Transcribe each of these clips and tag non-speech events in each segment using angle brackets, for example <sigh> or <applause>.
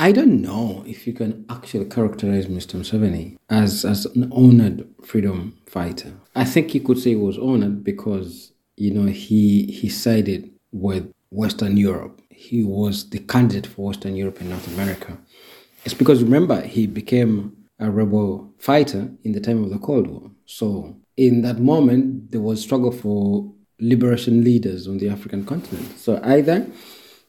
I don't know if you can actually characterize Mr. Museveni as, as an honored freedom fighter. I think you could say he was honored because, you know, he he sided with Western Europe. He was the candidate for Western Europe and North America. It's because remember he became a rebel fighter in the time of the Cold War. So in that moment there was struggle for liberation leaders on the African continent. So either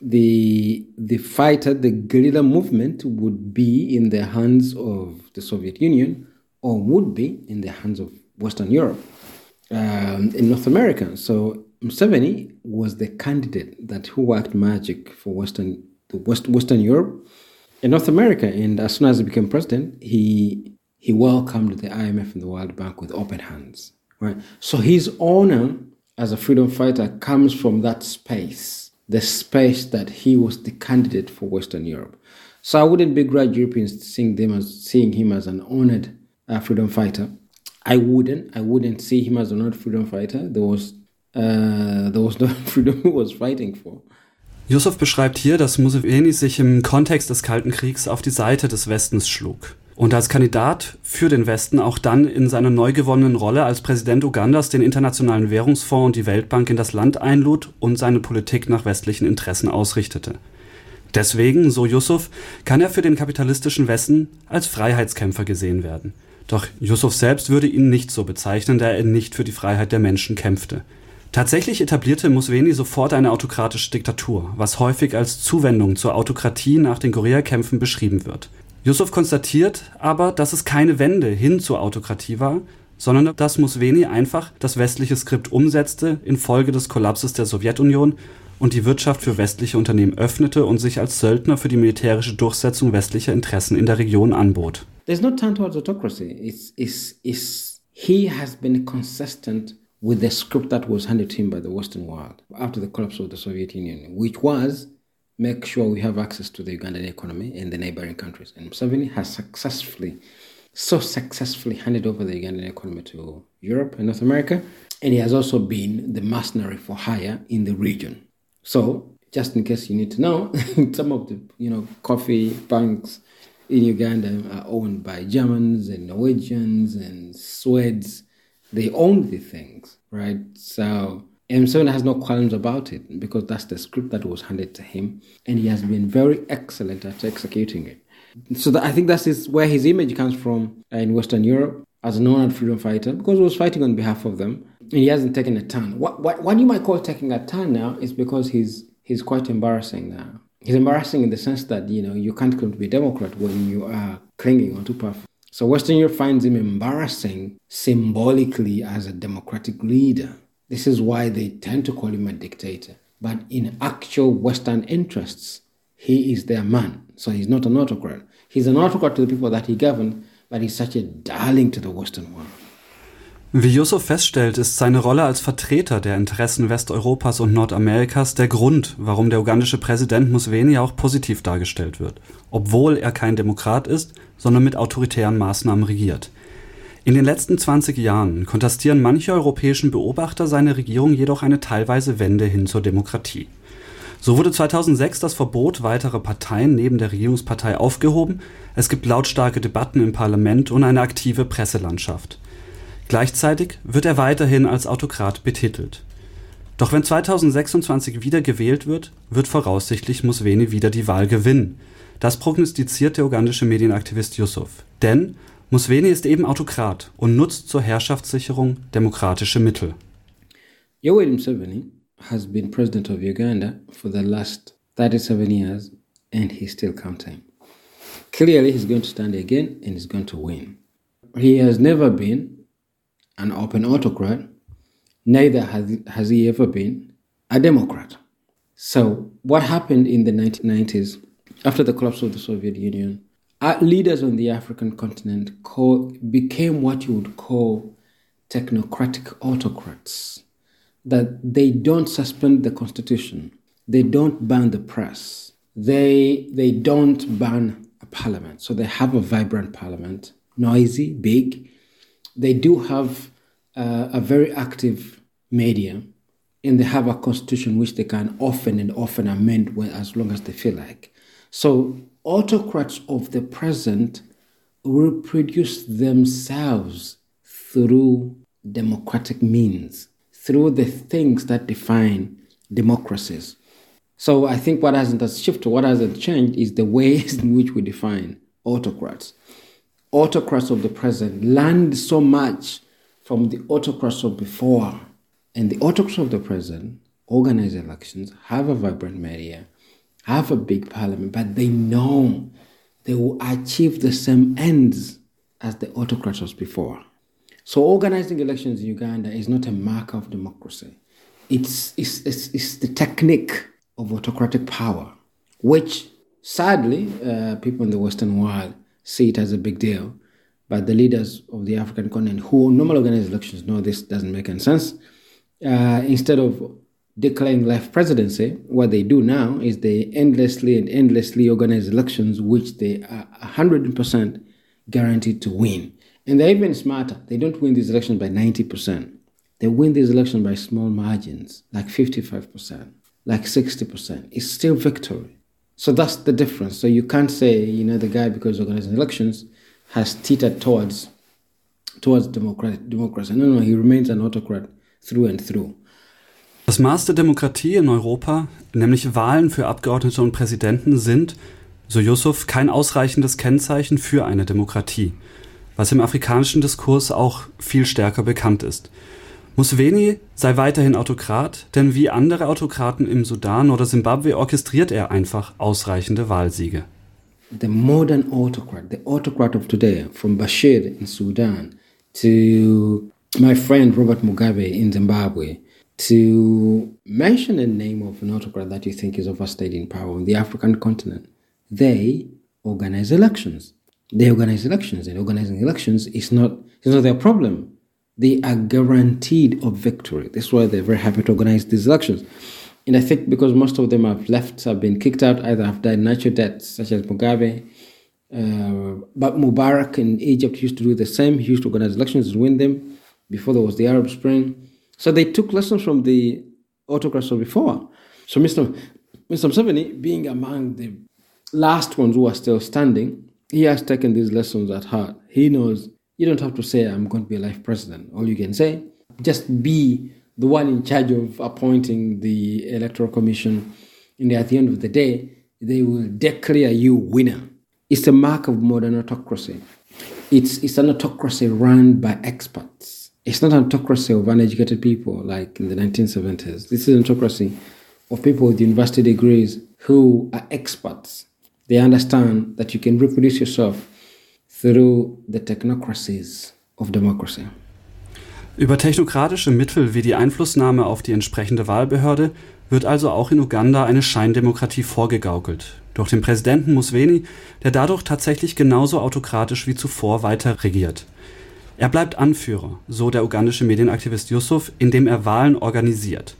the the fighter, the guerrilla movement would be in the hands of the Soviet Union or would be in the hands of Western Europe um, in North America. So Museveni was the candidate that who worked magic for Western the West, Western Europe and North America. And as soon as he became president, he he welcomed the IMF and the World Bank with open hands. Right. So his honor as a freedom fighter comes from that space the space that he was the candidate for Western Europe. So I wouldn't begrudge Europeans seeing them as seeing him as an honored uh, freedom fighter. I wouldn't. I wouldn't see him as an honored freedom fighter. There was uh, there was no <laughs> freedom he was fighting for. Yusuf beschreibt hier, dass Museveni sich im Kontext des Kalten Kriegs auf die Seite des Westens schlug und als Kandidat für den Westen auch dann in seiner neu gewonnenen Rolle als Präsident Ugandas den Internationalen Währungsfonds und die Weltbank in das Land einlud und seine Politik nach westlichen Interessen ausrichtete. Deswegen, so Yusuf, kann er für den kapitalistischen Westen als Freiheitskämpfer gesehen werden. Doch Yusuf selbst würde ihn nicht so bezeichnen, da er nicht für die Freiheit der Menschen kämpfte. Tatsächlich etablierte Museveni sofort eine autokratische Diktatur, was häufig als Zuwendung zur Autokratie nach den Koreakämpfen beschrieben wird. Yusuf konstatiert aber, dass es keine Wende hin zur Autokratie war, sondern dass Museveni einfach das westliche Skript umsetzte infolge des Kollapses der Sowjetunion und die Wirtschaft für westliche Unternehmen öffnete und sich als Söldner für die militärische Durchsetzung westlicher Interessen in der Region anbot. There's no turn towards autocracy. It's, it's, it's, he has been consistent with the script that was handed to him by the Western world after the collapse of the Soviet Union, which was make sure we have access to the Ugandan economy in the neighboring countries. And Museveni has successfully, so successfully handed over the Ugandan economy to Europe and North America. And he has also been the mercenary for hire in the region. So, just in case you need to know, <laughs> some of the you know coffee banks in Uganda are owned by Germans and Norwegians and Swedes. They own the things, right? So M7 has no qualms about it because that's the script that was handed to him, and he has been very excellent at executing it. So that, I think that's his, where his image comes from in Western Europe as a known freedom fighter because he was fighting on behalf of them, and he hasn't taken a turn. What, what, what you might call taking a turn now is because he's he's quite embarrassing now. He's embarrassing in the sense that you know you can't come to be a Democrat when you are clinging onto power. So Western Europe finds him embarrassing symbolically as a democratic leader this is why they tend to call him a dictator. But in actual Western interests, he is their man. So he's not an autocrat. He's an autocrat to the people that he governed, but he's such a darling to the Western world. Wie Yusuf feststellt, ist seine Rolle als Vertreter der Interessen Westeuropas und Nordamerikas der Grund, warum der ugandische Präsident Museveni auch positiv dargestellt wird, obwohl er kein Demokrat ist, sondern mit autoritären Maßnahmen regiert. In den letzten 20 Jahren kontrastieren manche europäischen Beobachter seine Regierung jedoch eine teilweise Wende hin zur Demokratie. So wurde 2006 das Verbot weiterer Parteien neben der Regierungspartei aufgehoben, es gibt lautstarke Debatten im Parlament und eine aktive Presselandschaft. Gleichzeitig wird er weiterhin als Autokrat betitelt. Doch wenn 2026 wieder gewählt wird, wird voraussichtlich Museveni wieder die Wahl gewinnen. Das prognostiziert der ugandische Medienaktivist Yusuf. Denn Museveni ist eben Autokrat und nutzt zur Herrschaftssicherung demokratische Mittel. Yoweri Museveni has been president of Uganda for the last 37 years and he's still counting. Clearly he's going to stand again and he's going to win. He has never been an open autocrat, neither has, has he ever been a democrat. So what happened in the 1990s after the collapse of the Soviet Union leaders on the African continent call, became what you would call technocratic autocrats. That they don't suspend the constitution, they don't ban the press, they, they don't ban a parliament. So they have a vibrant parliament, noisy, big. They do have uh, a very active media, and they have a constitution which they can often and often amend as long as they feel like. So autocrats of the present reproduce themselves through democratic means, through the things that define democracies. So I think what hasn't shifted, what hasn't changed is the ways <laughs> in which we define autocrats. Autocrats of the present learned so much from the autocrats of before. And the autocrats of the present organize elections, have a vibrant media, have a big parliament, but they know they will achieve the same ends as the autocrats was before. So organizing elections in Uganda is not a mark of democracy. It's, it's, it's, it's the technique of autocratic power, which sadly uh, people in the Western world see it as a big deal. But the leaders of the African continent who normally organize elections know this doesn't make any sense. Uh, instead of declaring left presidency, what they do now is they endlessly and endlessly organize elections which they are 100% guaranteed to win. And they're even smarter. They don't win these elections by 90%. They win these elections by small margins, like 55%, like 60%. It's still victory. So that's the difference. So you can't say, you know, the guy, because organizing elections, has teetered towards towards democratic, democracy. No, no, he remains an autocrat through and through. Das Maß der Demokratie in Europa, nämlich Wahlen für Abgeordnete und Präsidenten, sind, so Yusuf, kein ausreichendes Kennzeichen für eine Demokratie, was im afrikanischen Diskurs auch viel stärker bekannt ist. Museveni sei weiterhin Autokrat, denn wie andere Autokraten im Sudan oder Simbabwe orchestriert er einfach ausreichende Wahlsiege. The modern autocrat, the autocrat of today, from Bashir in Sudan to my friend Robert Mugabe in Zimbabwe, to mention a name of an autocrat that you think is overstayed in power on the African continent, they organize elections. They organize elections, and organizing elections is not, is not their problem. They are guaranteed of victory. That's why they're very happy to organize these elections. And I think because most of them have left, have been kicked out, either have died natural deaths, such as Mugabe. Uh, but Mubarak in Egypt used to do the same. He used to organize elections and win them before there was the Arab Spring. So they took lessons from the autocrats of before. So Mr. Mr. Museveni, being among the last ones who are still standing, he has taken these lessons at heart. He knows you don't have to say, I'm going to be a life president. All you can say, just be the one in charge of appointing the electoral commission. And at the end of the day, they will declare you winner. It's a mark of modern autocracy. It's, it's an autocracy run by experts it's not an autocracy of uneducated people like in the 1970s. This is an autocracy of people with university degrees who are experts. They understand that you can reproduce yourself through the technocracies of democracy. Über technokratische Mittel wie die Einflussnahme auf die entsprechende Wahlbehörde wird also auch in Uganda eine Scheindemokratie vorgegaukelt. Durch den Präsidenten Musveni, der dadurch tatsächlich genauso autokratisch wie zuvor weiter regiert. Er bleibt Anführer, so der ugandische Medienaktivist Yusuf, indem er Wahlen organisiert.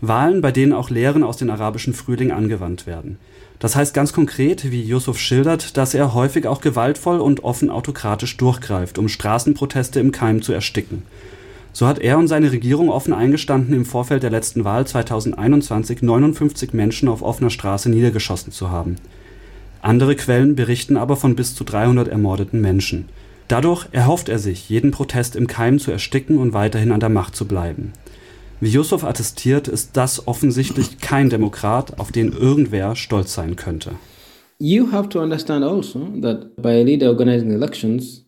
Wahlen, bei denen auch Lehren aus dem arabischen Frühling angewandt werden. Das heißt ganz konkret, wie Yusuf schildert, dass er häufig auch gewaltvoll und offen autokratisch durchgreift, um Straßenproteste im Keim zu ersticken. So hat er und seine Regierung offen eingestanden, im Vorfeld der letzten Wahl 2021 59 Menschen auf offener Straße niedergeschossen zu haben. Andere Quellen berichten aber von bis zu 300 ermordeten Menschen. Dadurch erhofft er sich, jeden Protest im Keim zu ersticken und weiterhin an der Macht zu bleiben. Wie Yusuf attestiert, ist das offensichtlich kein Demokrat, auf den irgendwer stolz sein könnte. You have to understand also that by a leader organizing elections,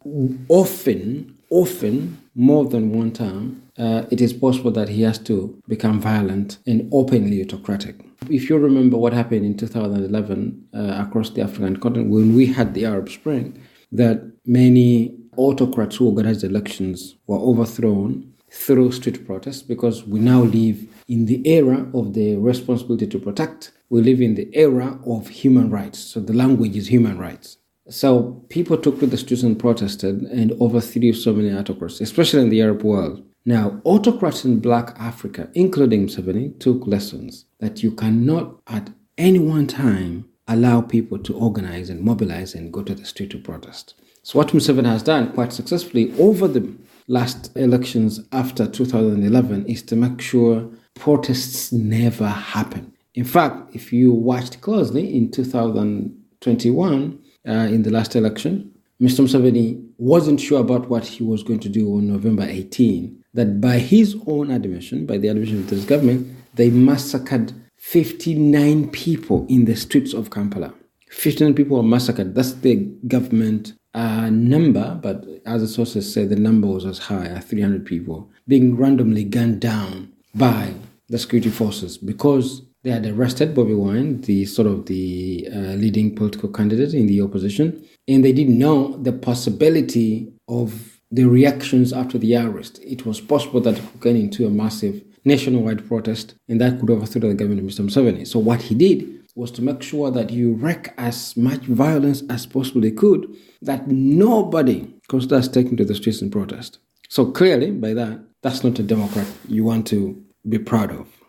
often, often, more than one time, uh, it is possible that he has to become violent and openly autocratic. If you remember what happened in 2011 uh, across the African continent when we had the Arab Spring, that many autocrats who organized elections were overthrown through street protests because we now live in the era of the responsibility to protect. We live in the era of human rights. So the language is human rights. So people took to the streets and protested and overthrew so many autocrats, especially in the Arab world. Now, autocrats in black Africa, including Museveni, took lessons that you cannot at any one time allow people to organize and mobilize and go to the street to protest. So, what Museveni has done quite successfully over the last elections after 2011 is to make sure protests never happen. In fact, if you watched closely in 2021, uh, in the last election, Mr. Museveni wasn't sure about what he was going to do on November 18. That by his own admission, by the admission of this government, they massacred 59 people in the streets of Kampala. 59 people were massacred. That's the government uh, number, but as the sources say, the number was as high as 300 people being randomly gunned down by the security forces because they had arrested Bobby Wine, the sort of the uh, leading political candidate in the opposition, and they didn't know the possibility of the reactions after the arrest. It was possible that it could get into a massive nationwide protest, and that could overthrow the government of Mr. Museveni. So what he did was to make sure that you wreak as much violence as possible possibly could, that nobody start taking to the streets in protest. So clearly, by that, that's not a Democrat you want to be proud of.